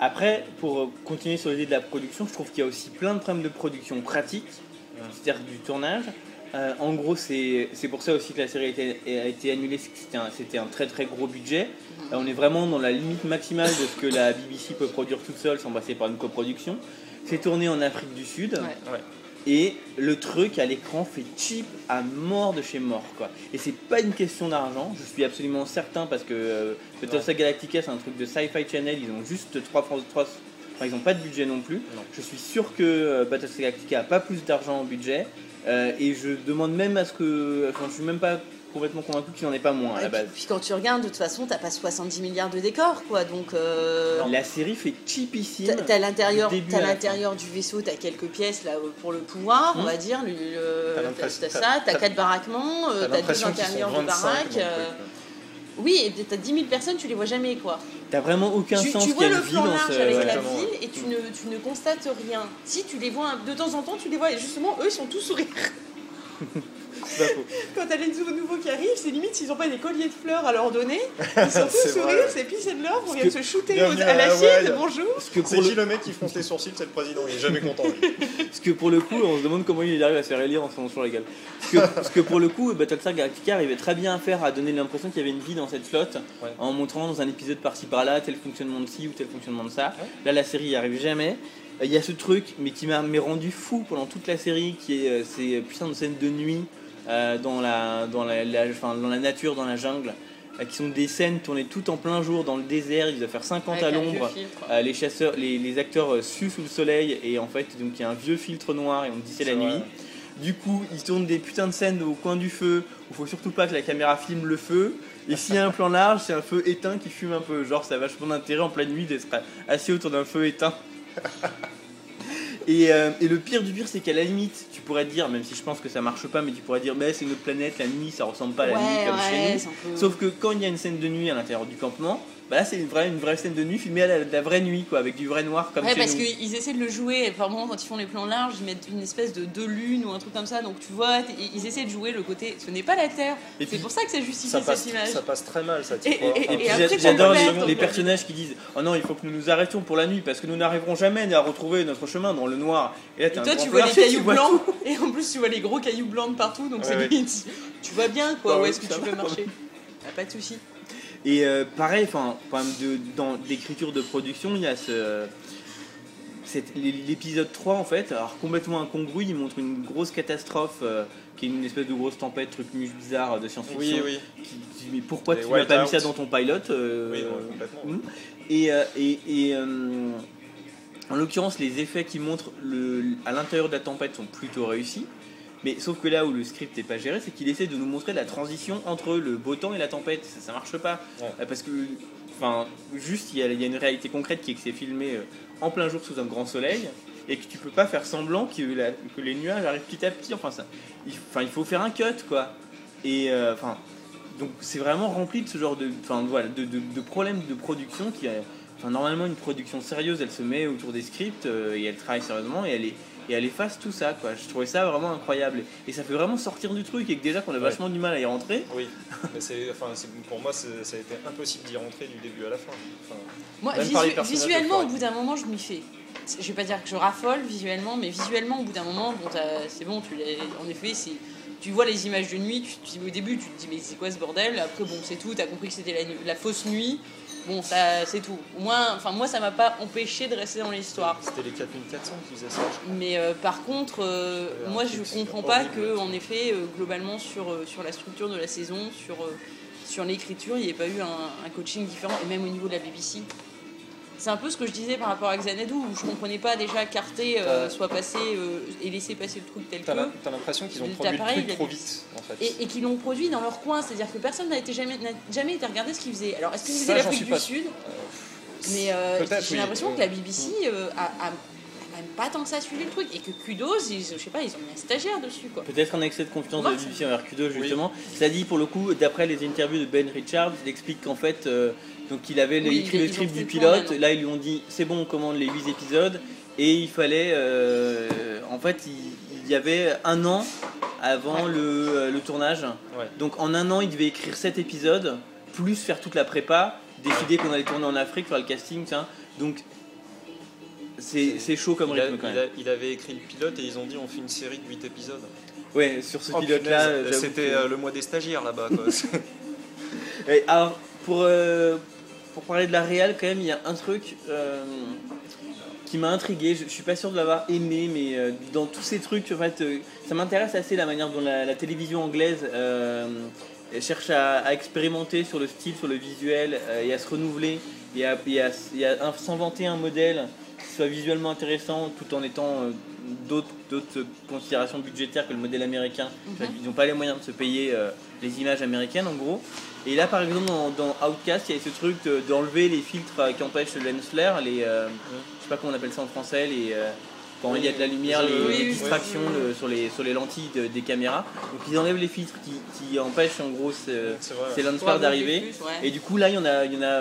Après, pour euh, continuer sur l'idée de la production, je trouve qu'il y a aussi plein de problèmes de production pratique, c'est-à-dire du tournage. Euh, en gros, c'est c'est pour ça aussi que la série a été, a été annulée, c'est que c'était un, c'était un très très gros budget. Euh, on est vraiment dans la limite maximale de ce que la BBC peut produire toute seule sans passer par une coproduction. C'est tourné en Afrique du Sud. Ouais. Ouais. Et le truc à l'écran fait cheap à mort de chez mort quoi. Et c'est pas une question d'argent, je suis absolument certain parce que euh, Battlestar Galactica c'est un truc de Sci-Fi Channel, ils ont juste 3 francs 3 enfin ils ont pas de budget non plus. Non. Je suis sûr que euh, Battlestar Galactica a pas plus d'argent en budget euh, et je demande même à ce que enfin je suis même pas complètement convaincu qu'il en ait pas moins à la puis, base. puis quand tu regardes, de toute façon, t'as pas 70 milliards de décors, quoi. Donc, euh, La série fait cheapissime. t'as- t'as l'intérieur, t'as l'intérieur du vaisseau, t'as quelques pièces là pour le pouvoir, on Hmm. va dire. le- T'as ça, t'as quatre baraquements, euh, T'as deux intérieurs de 25 baraques. Oui, et t'as 10 000 personnes, tu les vois jamais, quoi. T'as vraiment aucun tu, sens tu vois le dans large ce- avec ouais. la Exactement. ville et tu ne, tu ne constates rien. Si tu les vois un- de temps en temps, tu les vois et justement eux ils sont tous sourires. Quand t'as les nouveaux qui arrivent, c'est limite s'ils ont pas des colliers de fleurs à leur donner. Ils sont tous sourire, c'est peace and love, on vient de se shooter à la ouais, a- bonjour. C'est qui le, mec qui fronce les sourcils C'est le président, il est jamais content. lui. parce que pour le coup, on se demande comment il arrive à se faire élire en se sur la gueule. Parce que, parce que pour le coup, Battlestar Galactica arrivait très bien à faire, à donner l'impression qu'il y avait une vie dans cette flotte, Ouais. en montrant dans un épisode par-ci par-là tel fonctionnement de ci ou tel fonctionnement de ça. Ouais. Là, la série n'y arrive jamais. Euh, Il y a ce truc, mais qui m'a m'est rendu fou pendant toute la série, qui est euh, ces puissantes de scènes de nuit dans, la, dans, la, la- enfin, dans la nature, dans la jungle, euh, qui sont des scènes tournées tout en plein jour dans le désert. Il doit faire 50 à Avec l'ombre. Euh, les chasseurs, les, les acteurs euh, suent sous le soleil et en fait donc il y a un vieux filtre noir et on me dit c'est la nuit. Du coup ils tournent des putains de scènes au coin du feu où il faut surtout pas que la caméra filme le feu. Et s'il y a un plan large, c'est un feu éteint qui fume un peu. Genre ça a vachement d'intérêt en pleine nuit d'être assis autour d'un feu éteint. Et, euh, et le pire du pire, c'est qu'à la limite, tu pourrais te dire, même si je pense que ça marche pas, mais tu pourrais dire, mais c'est une autre planète, la nuit, ça ressemble pas à la nuit Ouais, comme chez nous. peu- Sauf que quand il y a une scène de nuit à l'intérieur du campement, bah là c'est une vraie, une vraie scène de nuit filmée à la, la vraie nuit, quoi, avec du vrai noir comme Ouais, chez parce nous. qu'ils essaient de le jouer, vraiment quand ils font les plans larges, ils mettent une espèce de deux lunes ou un truc comme ça, donc tu vois, t- ils essaient de jouer le côté, ce n'est pas la Terre, Et c'est puis- pour ça que ça justifie Ça passe, cette image. ça passe très mal, ça. tu Et- vois. et- Enfin, Et puis après, j'adore les, personnages qui disent Oh non, il faut que nous nous arrêtions pour la nuit parce que nous n'arriverons jamais à retrouver notre chemin dans le noir. Et là, Et un toi, grand tu vois les flash, cailloux vois blancs, et en plus, tu vois les gros cailloux blancs de partout, donc Ouais, c'est ouais. limite. Tu vois bien, quoi, Bah où ouais, est-ce que ça tu va, peux quand marcher. Y a pas de souci. Et euh, pareil, enfin, de, dans l'écriture de production, il y a ce. L'épisode 3 en fait, alors complètement incongru, il montre une grosse catastrophe euh, qui est une espèce de grosse tempête, truc bizarre de science-fiction. Oui, oui. Qui- qui- mais pourquoi Les tu n'as pas mis ça dans ton pilot euh, Oui, complètement. hmm. Et, euh, et, et, en l'occurrence, les effets qui montrent le, à l'intérieur de la tempête sont plutôt réussis. Mais sauf que là où le script n'est pas géré, c'est qu'il essaie de nous montrer la transition entre le beau temps et la tempête. Ça, ça marche pas. Ouais. Euh, Parce que, enfin, juste, il y, a, il y a une réalité concrète qui est que c'est filmé euh, en plein jour sous un grand soleil et que tu peux pas faire semblant que, la- que les nuages arrivent petit à petit. Enfin, ça, il, enfin, il faut faire un cut, quoi. Et, euh, enfin, donc c'est vraiment rempli de ce genre de, enfin, voilà, de, de- de problèmes de production qui, enfin, normalement, une production sérieuse, elle se met autour des scripts euh, et elle travaille sérieusement et elle est et elle efface tout ça quoi. Je trouvais ça vraiment incroyable et ça fait vraiment sortir du truc et que déjà qu'on a Ouais. vachement du mal à y rentrer. Oui, mais c'est, enfin, c'est- pour moi, c'est- ça a été impossible d'y rentrer du début à la fin. Enfin, Moi, Même par les visu- personnages visuellement, au bout d'un moment, je m'y fais. Je vais pas dire que je raffole visuellement, mais visuellement, au bout d'un moment, bon, c'est bon, tu l'as- en effet, c'est. Tu vois les images de nuit, tu, tu- au début tu te dis mais c'est quoi ce bordel? Après bon c'est tout, t'as compris que c'était la fausse nuit, bon ça c'est tout. Au moins, enfin moi ça m'a pas empêché de rester dans l'histoire. c'était les 4400 qui faisaient ça. Mais euh, par contre, euh, moi je comprends pas que, en effet, euh, globalement sur, sur la structure de la saison, sur, sur l'écriture, il n'y ait pas eu un, un coaching différent, et même au niveau de la BBC. C'est un peu ce que je disais par rapport à Xanadu, où je comprenais pas déjà qu'Arte euh, soit passé euh, et laisser passer le truc tel que. t'as l'impression qu'ils ont produit pareil, le truc trop vite, en fait. Et, et qu'ils l'ont produit dans leur coin, c'est-à-dire que personne n'a jamais, jamais été regarder ce qu'ils faisaient. Alors est-ce qu'ils faisaient l'Afrique du pas Sud Mais euh, j'ai oui. l'impression que la BBC euh, a- a même pas tant que ça suivi le truc et que Kudos, ils, je sais pas, ils ont mis un stagiaire dessus quoi. Peut-être un excès de confiance de BBC envers Kudo Oui. justement. Ça dit pour le coup, d'après les interviews de Ben Richards, il explique qu'en fait, euh, donc il avait Oui, écrit le script du pilote. Là, ils lui ont dit c'est bon, on commande les 8 épisodes et il fallait, euh, en fait, il, il y avait un an avant le, euh, le tournage. Ouais. Donc en un an, il devait écrire 7 épisodes plus faire toute la prépa, décider qu'on allait tourner en Afrique, faire le casting, tiens. Donc c'est chaud comme il, a- il même. a- il avait écrit le pilote et ils ont dit on fait une série de 8 épisodes. Ouais, sur ce Oh, pilote-là, c'était que- euh, le mois des stagiaires là-bas. alors, pour, euh, pour parler de la réal, quand même, il y a un truc euh, qui m'a intrigué. Je, je suis pas sûr de l'avoir aimé, mais euh, dans tous ces trucs, en fait, ça m'intéresse assez la manière dont la, la télévision anglaise cherche à, à expérimenter sur le style, sur le visuel, et à se renouveler, et à, et à- et à un- s'inventer un modèle soit visuellement intéressant, tout en étant euh, d'autres considérations budgétaires que le modèle américain. Mhm. Ils n'ont pas les moyens de se payer euh, les images américaines, en gros. Et là, par exemple, dans, dans Outcast, il y a ce truc de- d'enlever les filtres euh, qui empêchent le lens flare, les, euh, je sais pas comment on appelle ça en français, les, quand il y a de la lumière, les, oui, les oui, distractions oui, oui. le- sur, les, sur les lentilles de- des caméras. Donc ils enlèvent les filtres qui, qui empêchent en gros ce- ces lens d'arriver. ouais. Et du coup, là, il y en a, il y en a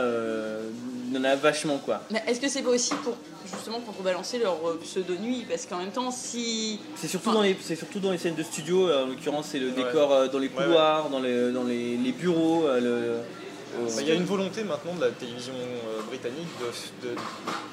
il y en a vachement quoi. Est-ce que c'est aussi pour justement contrebalancer leur euh, pseudo nuit Parce qu'en même temps, si. C'est surtout, Enfin- dans les, c'est surtout dans les scènes de studio, euh, en l'occurrence c'est le Ouais. décor euh, dans les Ouais, couloirs, dans, les, dans les, les bureaux. le- Bah, Il y a une volonté maintenant de la télévision euh, britannique de, de-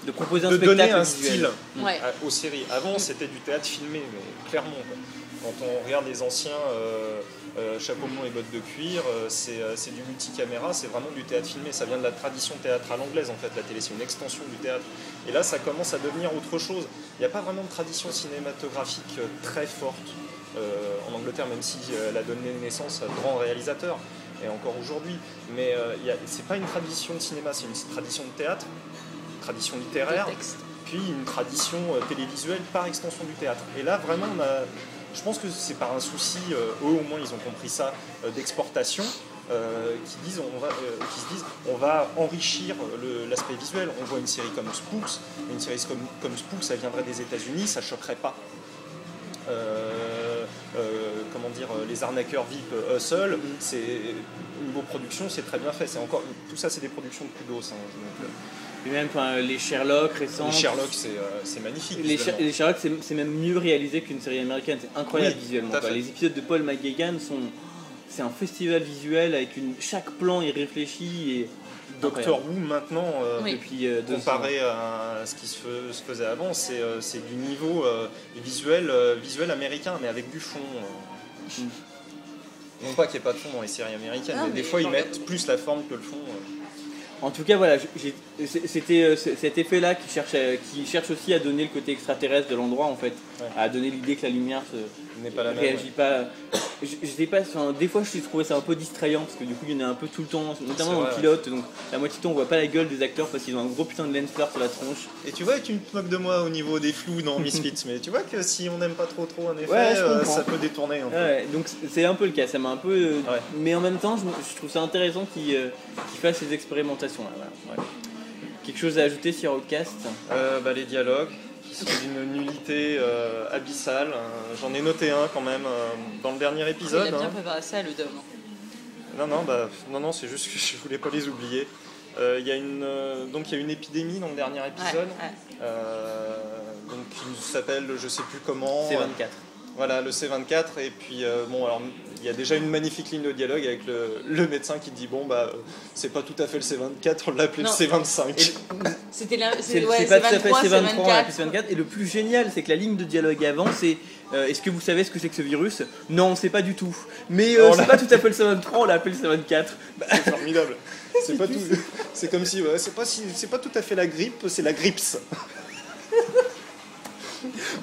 de proposer un de spectacle donner un visuel. style Ouais. à- aux séries. Avant, c'était du théâtre filmé, mais clairement. quoi. Quand on regarde les anciens euh, euh, chapeau melon et bottes de cuir, euh, c'est euh, c'est du multicaméra, c'est vraiment du théâtre filmé. Ça vient de la tradition théâtrale anglaise, en fait. La télé, c'est une extension du théâtre. Et là, ça commence à devenir autre chose. Il n'y a pas vraiment de tradition cinématographique très forte en Angleterre, même si elle a donné naissance à de grands réalisateurs, et encore aujourd'hui. Mais c'est pas une tradition de cinéma, c'est une tradition de théâtre, tradition littéraire puis une tradition télévisuelle par extension du théâtre. Et là, vraiment, on a, je pense que c'est par un souci, euh, eux au moins ils ont compris ça, euh, d'exportation, euh, qui, disent, on va, qui se disent on va enrichir l'aspect visuel. On voit une série comme Spooks, une série comme, comme Spooks, ça viendrait des États-Unis, ça choquerait pas. Comment dire, les arnaqueurs VIP Hustle, c'est niveau production, c'est très bien fait. Encore tout ça, c'est des productions de kudos. Et même les Sherlock récents. les Sherlock, c'est euh, c'est magnifique. Les, visuellement. Sher- les Sherlock, c'est c'est même mieux réalisé qu'une série américaine. C'est incroyable Oui, visuellement. quoi. Les épisodes de Paul McGuigan sont. C'est un festival visuel avec une, chaque plan est réfléchi et. Doctor Who maintenant, euh, Oui. Depuis euh, comparé à ce qui se, faisait avant, c'est euh, c'est du niveau euh, visuel, euh, visuel américain, mais avec du fond. euh. Non pas qu'il n'y ait pas de fond dans les séries américaines, mais, mais des fois ils mettent plus la forme que le fond. En tout cas, voilà, c'était euh, cet effet-là qui cherche, qui cherche aussi à donner le côté extraterrestre de l'endroit, en fait, Ouais. à donner l'idée que la lumière se, N'est pas la même. réagit pas. Je, je sais pas, enfin, des fois je trouvais ça un peu distrayant parce que du coup il y en a un peu tout le temps, notamment dans le pilote, donc la moitié du temps on voit pas la gueule des acteurs parce qu'ils ont un gros putain de lens flare sur la tronche. Et tu vois, tu te moques de moi au niveau des flous dans Misfits, mais tu vois que si on n'aime pas trop trop un effet, Ouais, euh, ça peut détourner un peu. Ouais, donc c'est un peu le cas, ça m'a un peu. euh, Ouais. Mais en même temps, je, me- je trouve ça intéressant qu'ils euh, qu'ils fassent ces expérimentations là. Voilà, ouais. Quelque chose à ajouter sur Outcast? Euh, bah, les dialogues qui sont d'une nullité euh, abyssale. Euh, J'en ai noté un quand même euh, dans le dernier Il épisode. a bien hein. préparé ça, le Dom. Non, non, bah, non, non, c'est juste que je voulais pas les oublier. Euh, Il y a une, euh, donc il y a une épidémie dans le dernier épisode, Ouais, ouais. euh, donc qui s'appelle je sais plus comment. C'est 24. Voilà, le C24. Et puis euh, bon, alors il y a déjà une magnifique ligne de dialogue avec le, le médecin qui dit bon bah euh, c'est pas tout à fait le C24, on l'a appelé le Non. C25. C'était la- C'est ouais, pas tout à fait 23, c'est c'est 23, on l'a 24. appelé C24. Et le plus génial, c'est que la ligne de dialogue avant, c'est euh, Est-ce que vous savez ce que c'est que ce virus? Non, on sait pas du tout. Mais euh, c'est pas tout à fait le C23, on l'a appelé le C24. C'est formidable. C'est pas tout. C'est comme si ouais, c'est pas si c'est pas tout à fait la grippe, c'est la grips.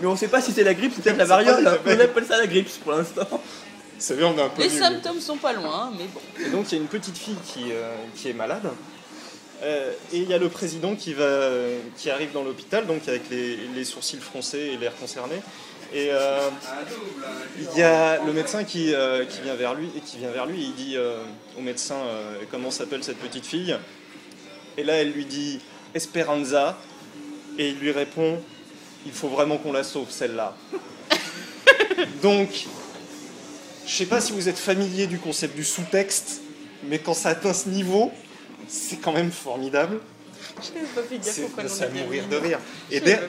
Mais on sait pas si c'est la grippe, c'est peut-être la variole. On appelle ça la grippe pour l'instant. Vous savez, on est un peu Les nuls. symptômes sont pas loin, mais bon. Et donc il y a une petite fille qui, euh, qui est malade. Euh, et il y a le président qui, va, qui arrive dans l'hôpital, donc avec les, les sourcils froncés et l'air concerné. Et euh, il y a le médecin qui, euh, qui vient vers lui et qui vient vers lui et il dit euh, au médecin euh, comment s'appelle cette petite fille? Et là elle lui dit Esperanza et il lui répond il faut vraiment qu'on la sauve celle-là. donc je sais pas si vous êtes familier du concept du sous-texte, mais quand ça atteint ce niveau, c'est quand même formidable. C'est pourquoi c'est à mourir de rire. Et, der-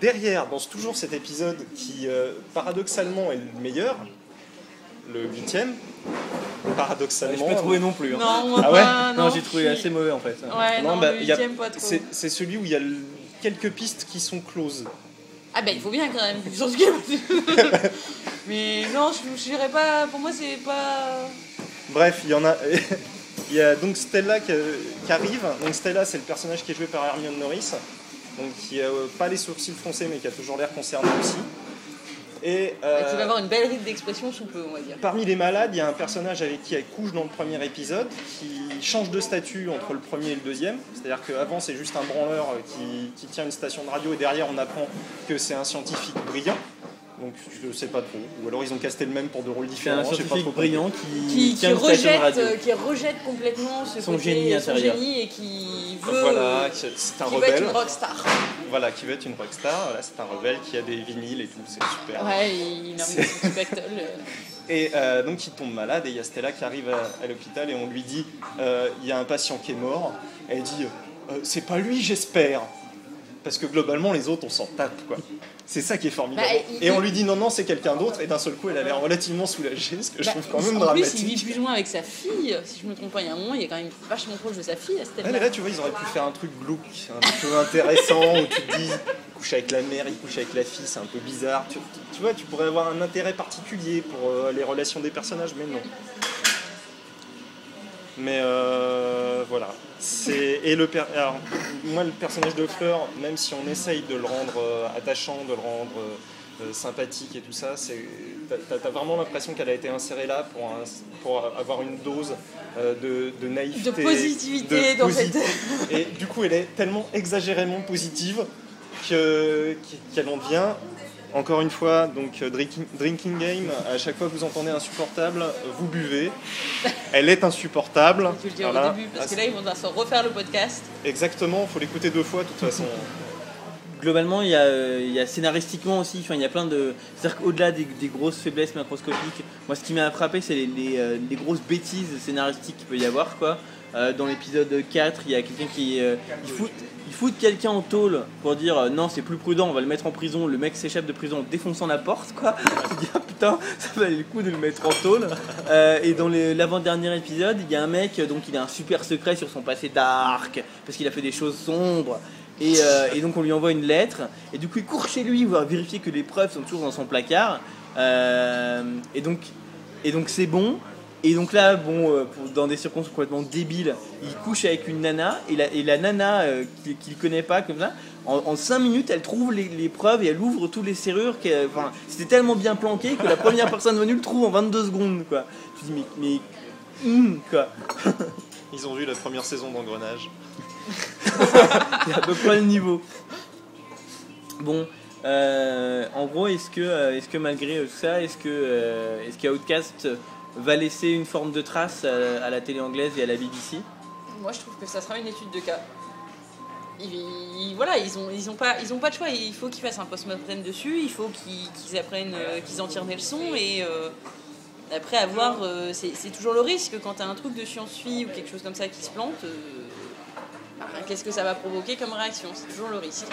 derrière, dans ce- toujours cet épisode qui, euh, paradoxalement, est le meilleur, le huitième, Je paradoxalement, pas trouvé non plus. hein. Non, Ah ouais pas, Non, non, j'ai trouvé je- assez mauvais en fait. Ouais, non, bah, pas trop. c'est c'est celui où il y a quelques pistes qui sont closes. Ah ben il faut bien quand même. Mais non, je dirais pas. Pour moi, c'est pas. Bref, il y en a. Il y a donc Stella qui, qui arrive. Donc Stella, c'est le personnage qui est joué par Hermione Norris, donc qui a euh, pas les sourcils froncés, mais qui a toujours l'air concerné aussi. Et euh, Qui va avoir une belle ride d'expression sous peu, on va dire. Parmi les malades, il y a un personnage avec qui elle couche dans le premier épisode, qui change de statut entre le premier et le deuxième. C'est-à-dire qu'avant, c'est juste un branleur qui, qui tient une station de radio, et derrière, on apprend que c'est un scientifique brillant. Donc, je sais pas trop. Ou alors, ils ont casté le même pour deux rôles C'est différents. un j'ai pas scientifique trop brillant qui, Qui, rejette, radio. euh, qui rejette complètement ce Son côté, génie son génie et qui veut. Voilà, c'est un qui veut être une rockstar. Voilà, qui veut être une rockstar. Voilà, c'est un rebelle qui a des vinyles et tout. C'est super. Ouais, il a C'est- un petit spectacle. Et euh, donc il tombe malade et il y a Stella qui arrive à, à l'hôpital et on lui dit euh, il y a un patient qui est mort. Elle dit Euh, c'est pas lui, j'espère. Parce que globalement, les autres, on s'en tape, quoi. C'est ça qui est formidable. Bah, il- et on lui dit non, non, c'est quelqu'un d'autre, et d'un seul coup, elle a l'air relativement soulagée, ce que je trouve quand même en dramatique. plus, il vit plus avec sa fille. Si je me trompe pas, il y a un moment, il est quand même vachement proche de sa fille à cette là, tu vois, ils auraient pu faire un truc glauque, un peu intéressant, où tu te dis, il couche avec la mère, il couche avec la fille, c'est un peu bizarre. Tu, tu vois, tu pourrais avoir un intérêt particulier pour euh, les relations des personnages, mais non. Mais euh, voilà. C'est et le per- alors, moi le personnage de Fleur, même si on essaye de le rendre euh, attachant, de le rendre euh, euh, sympathique et tout ça, c'est t'as- vraiment l'impression qu'elle a été insérée là pour un- pour avoir une dose de, de naïveté, De positivité de dans cette. et du coup, elle est tellement exagérément positive que- qu'elle en devient, encore une fois, donc euh, drinking, drinking game, à chaque fois que vous entendez insupportable, vous buvez. Elle est insupportable. Tu le dis au début, parce Ah, que là, ils vont devoir se refaire le podcast. Exactement, il faut l'écouter deux fois de toute façon. Globalement, il y, a, euh, il y a scénaristiquement aussi, il y a plein de. C'est-à-dire qu'au-delà des, grosses faiblesses macroscopiques, moi ce qui m'a frappé, c'est les, euh, grosses bêtises scénaristiques qu'il peut y avoir. Quoi. Euh, dans l'épisode 4, il y a quelqu'un qui. il fout, quelqu'un en tôle pour dire non, c'est plus prudent, on va le mettre en prison. Le mec s'échappe de prison en défonçant la porte. Quoi. Tu dis ah putain, ça valait le coup de le mettre en tôle. Et dans l'avant-dernier épisode, il y a un mec, donc il a un super secret sur son passé dark, parce qu'il a fait des choses sombres. Et, euh, et donc on lui envoie une lettre, et du coup il court chez lui voir vérifier que les preuves sont toujours dans son placard. Euh, et donc et donc c'est bon. Et donc là, bon, euh, dans des circonstances complètement débiles, il couche avec une nana, et la, nana qu'il qu'il connaît pas comme ça, en 5 minutes, elle trouve les, preuves et elle ouvre tous les serrures. Enfin, c'était tellement bien planqué que la première personne venue le trouve en 22 secondes, quoi. Tu dis mais, mais hum, quoi. Ils ont vu la première saison d'Engrenage. C'est à peu près le niveau. Bon, euh, en gros, est-ce que, euh, est-ce que malgré tout ça, est-ce que, euh, est-ce qu'Outcast va laisser une forme de trace à, la télé anglaise et à la BBC Moi, je trouve que ça sera une étude de cas. Voilà, ils ont, ils ont pas, pas de choix. Il faut qu'ils fassent un post-mortem dessus. Il faut qu'ils apprennent, qu'ils en tirent des leçons et après avoir, c'est c'est toujours le risque quand tu as un truc de science-fi ou quelque chose comme ça qui se plante. Euh, Qu'est-ce que ça va provoquer comme réaction C'est toujours le risque.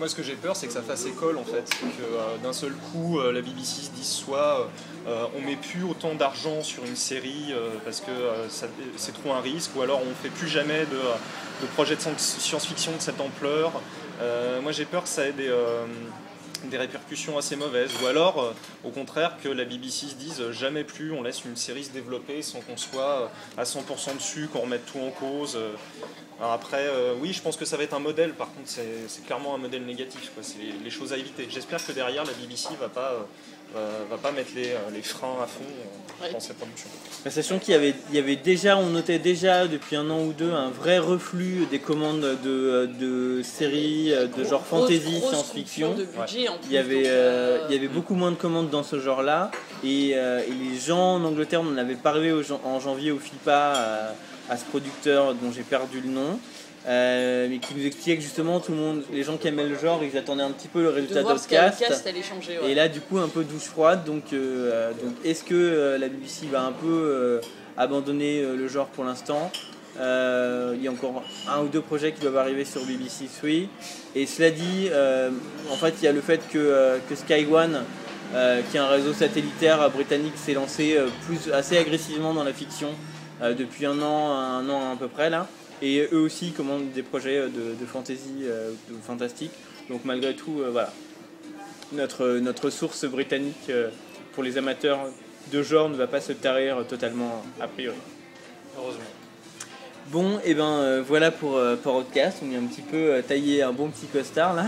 Moi, ce que j'ai peur, c'est que ça fasse école en fait. Que euh, d'un seul coup, euh, la BBC se dise soit euh, on met plus autant d'argent sur une série parce que c'est trop un risque, ou alors on fait plus jamais de, de projets de science- science-fiction de cette ampleur. Moi, j'ai peur que ça ait des, des répercussions assez mauvaises, ou alors au contraire que la BBC se dise jamais plus on laisse une série se développer sans qu'on soit à 100% dessus, qu'on remette tout en cause. Alors après, euh, oui, je pense que ça va être un modèle. Par contre, c'est c'est clairement un modèle négatif. quoi. C'est les, les choses à éviter. J'espère que derrière, la BBC va pas, euh, va, va pas mettre les, euh, les freins à fond euh, Ouais. dans cette production. Bah, Sachant qu'il y avait, il y avait déjà, on notait déjà depuis un an ou deux un vrai reflux des commandes de, de séries de genre Grosse- fantasy, grosse science-fiction. Il y, avait, donc, euh, euh, il y avait beaucoup moins de commandes dans ce genre-là. Et, euh, et les gens en Angleterre, on en avait parlé en janvier au FIPA à, ce producteur dont j'ai perdu le nom. euh, mais qui nous expliquait que justement tout le monde, les gens qui aimaient le genre, ils attendaient un petit peu le de résultat ouais. Et là, du coup, un peu douche froide. Donc, euh, euh, donc est-ce que euh, la BBC va un peu abandonner le genre pour l'instant? Il y a encore un ou deux projets qui doivent arriver sur BBC 3. Et cela dit, en fait, il y a le fait que, que Sky One, qui est un réseau satellitaire britannique, s'est lancé plus, assez agressivement dans la fiction euh, depuis un an, un an à peu près là. Et eux aussi commandent des projets euh, de, de fantasy, euh, de fantastique. Donc malgré tout, euh, voilà notre, notre source britannique euh, pour les amateurs de genre ne va pas se tarir totalement a priori. Heureusement. Bon, et ben euh, voilà pour, euh, pour Outcast. On est un petit peu euh, taillé un bon petit costard là.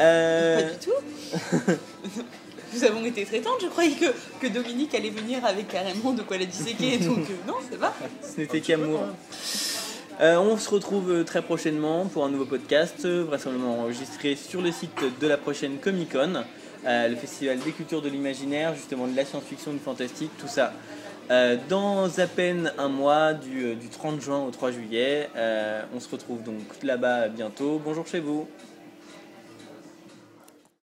Euh, Pas du tout. Nous avons été très tentes. Je croyais que, que Dominique allait venir avec carrément de quoi la disséquer. Donc euh, non, c'est pas. ce n'était qu'amour. Euh, on se retrouve euh, très prochainement pour un nouveau podcast, vraisemblablement enregistré sur le site de la prochaine Comic Con, euh, le festival des cultures de l'imaginaire, justement de la science-fiction, du fantastique, tout ça. Euh, dans à peine un mois, du, du 30 juin au 3 juillet, on se retrouve donc là-bas bientôt. Bonjour chez vous.